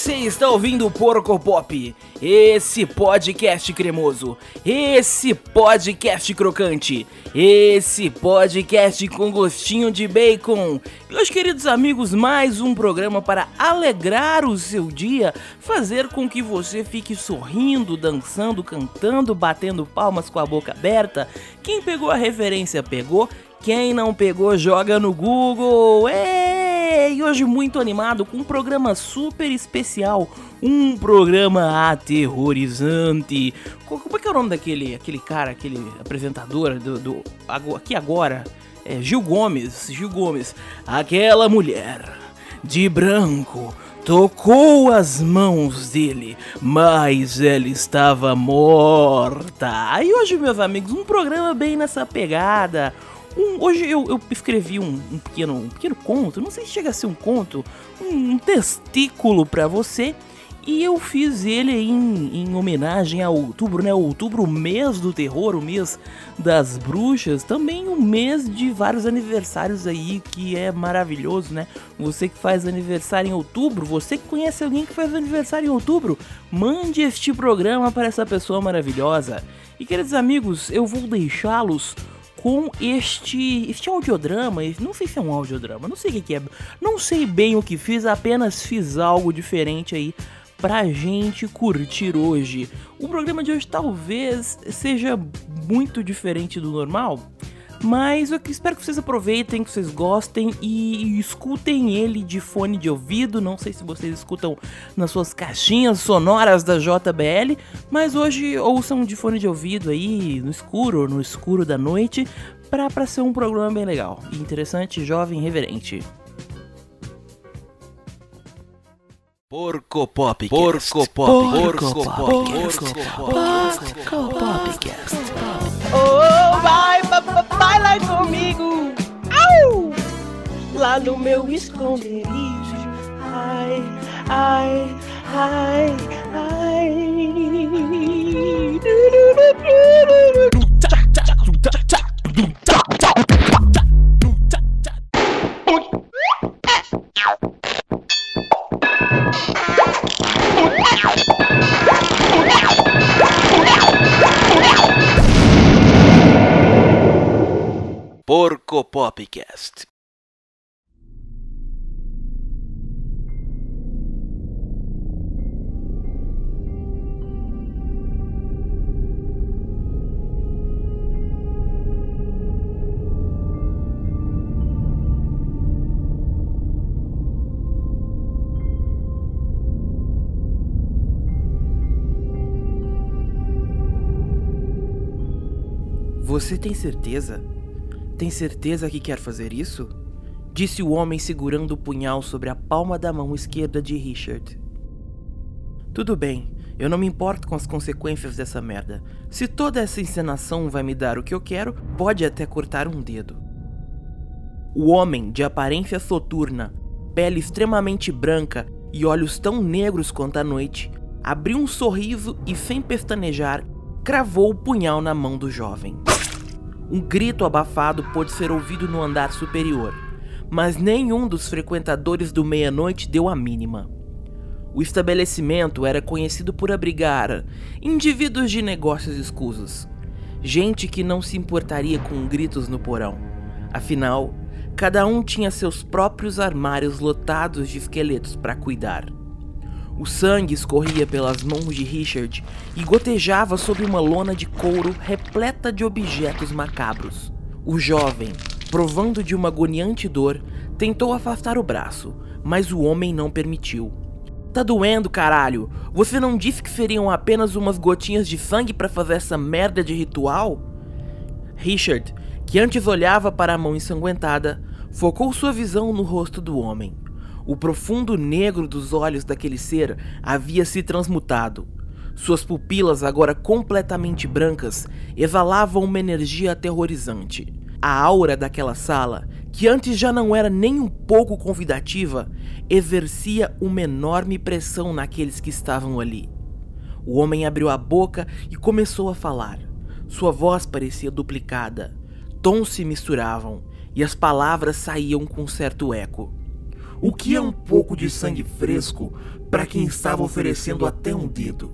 Você está ouvindo o Porco Pop, esse podcast cremoso, esse podcast crocante, esse podcast com gostinho de bacon. Meus queridos amigos, mais um programa para alegrar o seu dia, fazer com que você fique sorrindo, dançando, cantando, batendo palmas com a boca aberta. Quem pegou a referência pegou, quem não pegou joga no Google. E hoje muito animado com um programa super especial, um programa aterrorizante. Como é que é o nome daquele aquele cara, aquele apresentador do, do aqui agora? É Gil Gomes, Gil Gomes. Aquela mulher de branco tocou as mãos dele, mas ela estava morta. E hoje, meus amigos, um programa bem nessa pegada um, hoje eu, eu escrevi um, um, pequeno, um pequeno conto, não sei se chega a ser um conto, um, testículo para você. E eu fiz ele em, em homenagem a outubro, né? Outubro, o mês do terror, o mês das bruxas, também um mês de vários aniversários aí, que é maravilhoso, né? Você que faz aniversário em outubro, você que conhece alguém que faz aniversário em outubro, mande este programa para essa pessoa maravilhosa. E queridos amigos, eu vou deixá-los com este, este audiodrama, não sei se é um audiodrama, não sei o que é, não sei bem o que fiz, apenas fiz algo diferente aí pra gente curtir hoje. O programa de hoje talvez seja muito diferente do normal, mas eu espero que vocês aproveitem, que vocês gostem e escutem ele de fone de ouvido. Não sei se vocês escutam nas suas caixinhas sonoras da JBL, mas hoje ouçam de fone de ouvido aí no escuro, no escuro da noite, para ser um programa bem legal, interessante, jovem, reverente. Porco Pop. Porco Pop. Porco Pop. Porco Pop. Porco Popcast. Oh, vai, Lá no meu esconderijo. Ai, ai, ai, ai. Porco Popcast. Você tem certeza? Tem certeza que quer fazer isso? Disse o homem segurando o punhal sobre a palma da mão esquerda de Richard. Tudo bem, eu não me importo com as consequências dessa merda. Se toda essa encenação vai me dar o que eu quero, pode até cortar um dedo. O homem, de aparência soturna, pele extremamente branca e olhos tão negros quanto a noite, abriu um sorriso e, sem pestanejar, cravou o punhal na mão do jovem. Um grito abafado pôde ser ouvido no andar superior, mas nenhum dos frequentadores do meia-noite deu a mínima. O estabelecimento era conhecido por abrigar indivíduos de negócios escusos, gente que não se importaria com gritos no porão. Afinal, cada um tinha seus próprios armários lotados de esqueletos para cuidar. O sangue escorria pelas mãos de Richard e gotejava sobre uma lona de couro repleta de objetos macabros. O jovem, provando de uma agoniante dor, tentou afastar o braço, mas o homem não permitiu. Tá doendo, caralho? Você não disse que seriam apenas umas gotinhas de sangue para fazer essa merda de ritual? Richard, que antes olhava para a mão ensanguentada, focou sua visão no rosto do homem. O profundo negro dos olhos daquele ser havia se transmutado. Suas pupilas, agora completamente brancas, exalavam uma energia aterrorizante. A aura daquela sala, que antes já não era nem um pouco convidativa, exercia uma enorme pressão naqueles que estavam ali. O homem abriu a boca e começou a falar. Sua voz parecia duplicada. Tons se misturavam e as palavras saíam com certo eco. O que é um pouco de sangue fresco para quem estava oferecendo até um dedo?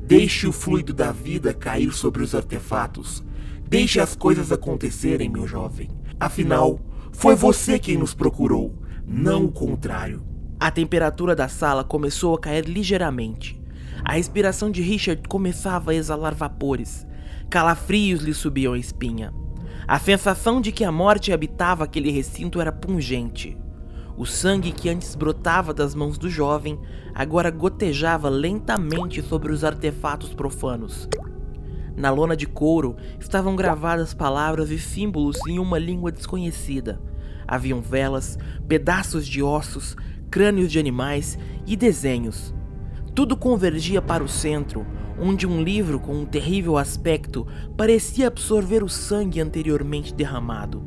Deixe o fluido da vida cair sobre os artefatos. Deixe as coisas acontecerem, meu jovem. Afinal, foi você quem nos procurou, não o contrário. A temperatura da sala começou a cair ligeiramente. A respiração de Richard começava a exalar vapores. Calafrios lhe subiam a espinha. A sensação de que a morte habitava aquele recinto era pungente. O sangue que antes brotava das mãos do jovem agora gotejava lentamente sobre os artefatos profanos. Na lona de couro estavam gravadas palavras e símbolos em uma língua desconhecida. Haviam velas, pedaços de ossos, crânios de animais e desenhos. Tudo convergia para o centro, onde um livro com um terrível aspecto parecia absorver o sangue anteriormente derramado.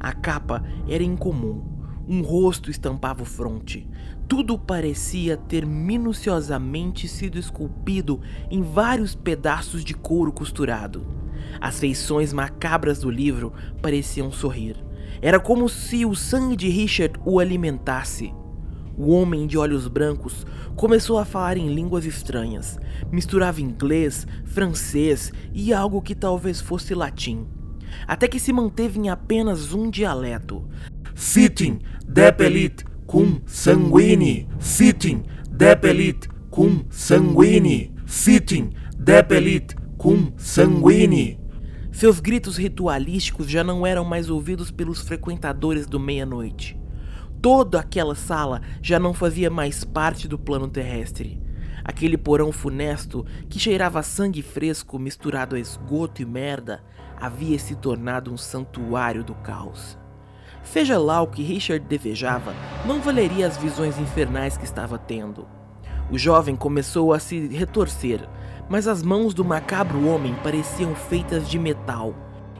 A capa era incomum um rosto estampava o fronte. Tudo parecia ter minuciosamente sido esculpido em vários pedaços de couro costurado. As feições macabras do livro pareciam sorrir. Era como se o sangue de Richard o alimentasse. O homem de olhos brancos começou a falar em línguas estranhas. Misturava inglês, francês e algo que talvez fosse latim. Até que se manteve em apenas um dialeto. Sitting, depelit, cum sanguini. Sitting, depelit, cum sanguini. Sitting, depelit, cum sanguini. Seus gritos ritualísticos já não eram mais ouvidos pelos frequentadores do meia-noite. Toda aquela sala já não fazia mais parte do plano terrestre. Aquele porão funesto que cheirava sangue fresco misturado a esgoto e merda havia se tornado um santuário do caos. Seja lá o que Richard desejava, não valeria as visões infernais que estava tendo. O jovem começou a se retorcer, mas as mãos do macabro homem pareciam feitas de metal.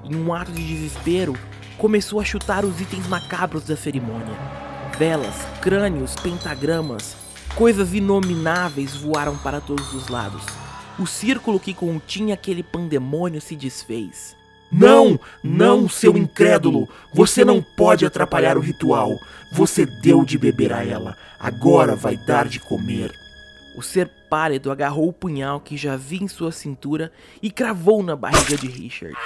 Em um ato de desespero, começou a chutar os itens macabros da cerimônia. Velas, crânios, pentagramas, coisas inomináveis voaram para todos os lados. O círculo que continha aquele pandemônio se desfez. Não, não, seu incrédulo! Você não pode atrapalhar o ritual. Você deu de beber a ela, agora vai dar de comer. O ser pálido agarrou o punhal que já havia em sua cintura e cravou na barriga de Richard.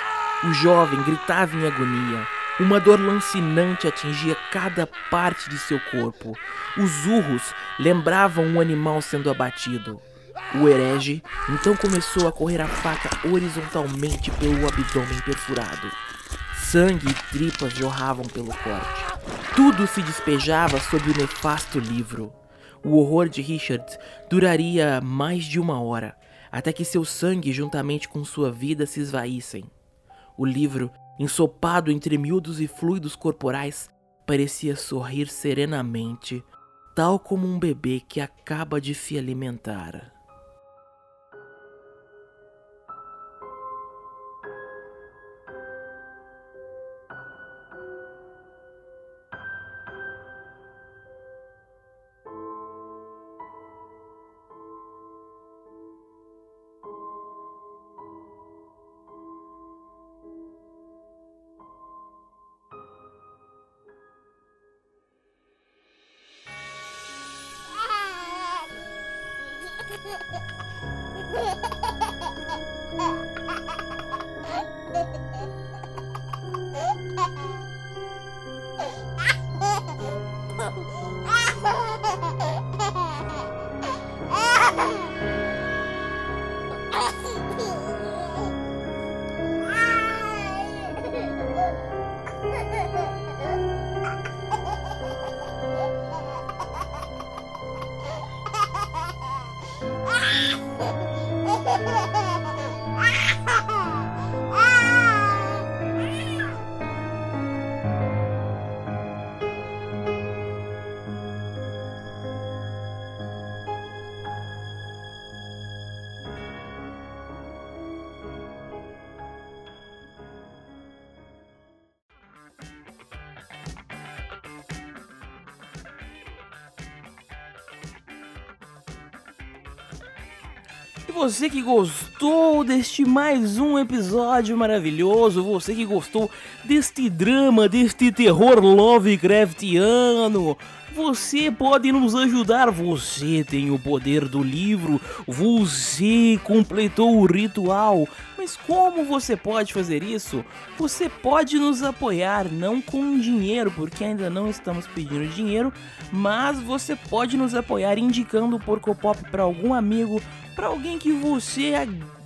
O jovem gritava em agonia. Uma dor lancinante atingia cada parte de seu corpo. Os urros lembravam um animal sendo abatido. O herege então começou a correr a faca horizontalmente pelo abdômen perfurado. Sangue e tripas jorravam pelo corte. Tudo se despejava sobre o nefasto livro. O horror de Richard duraria mais de uma hora, até que seu sangue, juntamente com sua vida, se esvaíssem. O livro, ensopado entre miúdos e fluidos corporais, parecia sorrir serenamente, tal como um bebê que acaba de se alimentar. Ha ha ha ha! E você que gostou deste mais um episódio maravilhoso, você que gostou deste drama, deste terror Lovecraftiano, você pode nos ajudar. Você tem o poder do livro, você completou o ritual. Mas como você pode fazer isso? Você pode nos apoiar, não com dinheiro, porque ainda não estamos pedindo dinheiro, mas você pode nos apoiar indicando o Porco Pop para algum amigo, para alguém que você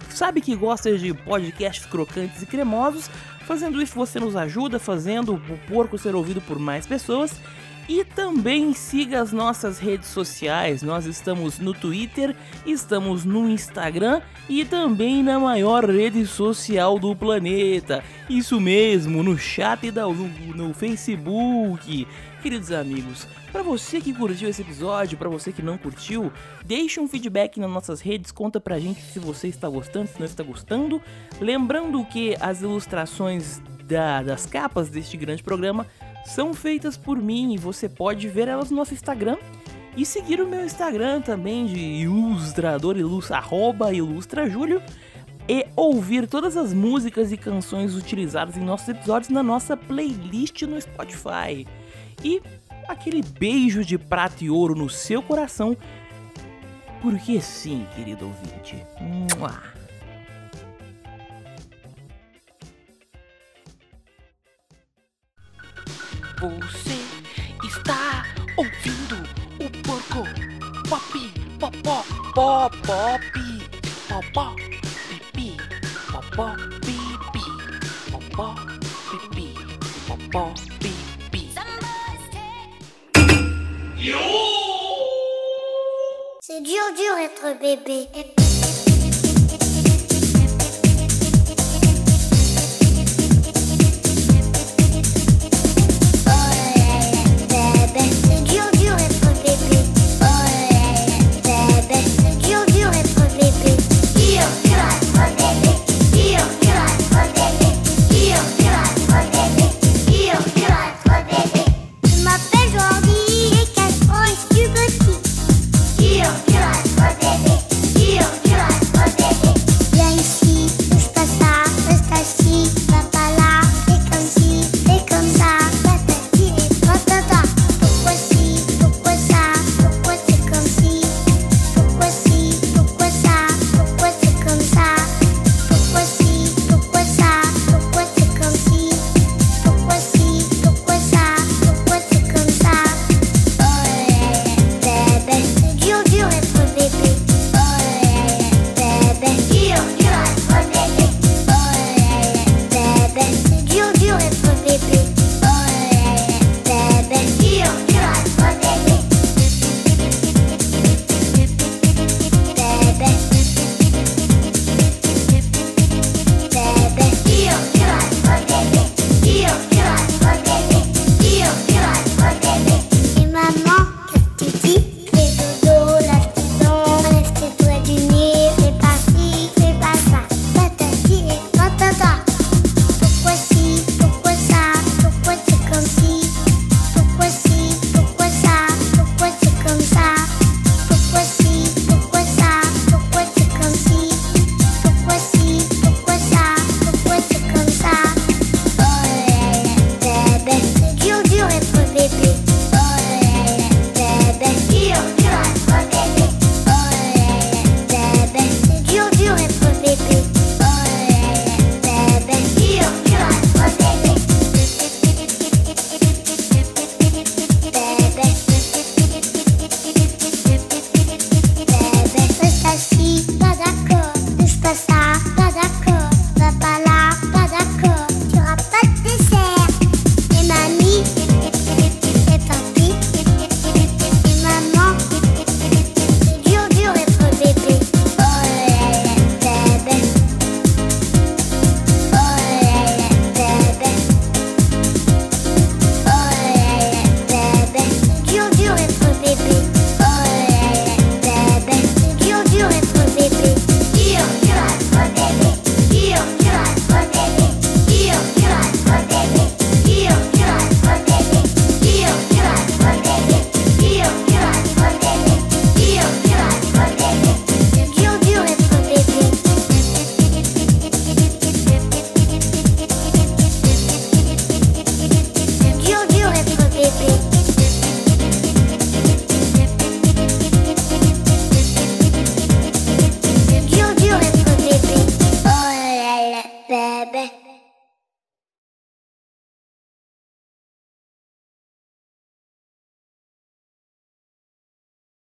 sabe que gosta de podcasts crocantes e cremosos. Fazendo isso, você nos ajuda, fazendo o porco ser ouvido por mais pessoas. E também siga as nossas redes sociais. Nós estamos no Twitter, estamos no Instagram e também na maior rede social do planeta. Isso mesmo, no chat da no, Facebook. Queridos amigos, para você que curtiu esse episódio, para você que não curtiu, deixe um feedback nas nossas redes, conta pra gente se você está gostando, se não está gostando. Lembrando que as ilustrações da, das capas deste grande programa são feitas por mim e você pode ver elas no nosso Instagram e seguir o meu Instagram também de ilustrador ilustra, arroba ilustrajúlio e ouvir todas as músicas e canções utilizadas em nossos episódios na nossa playlist no Spotify. E aquele beijo de prata e ouro no seu coração, porque sim, querido ouvinte. Mua. Você está ouvindo o. C'est dur, dur être bébé.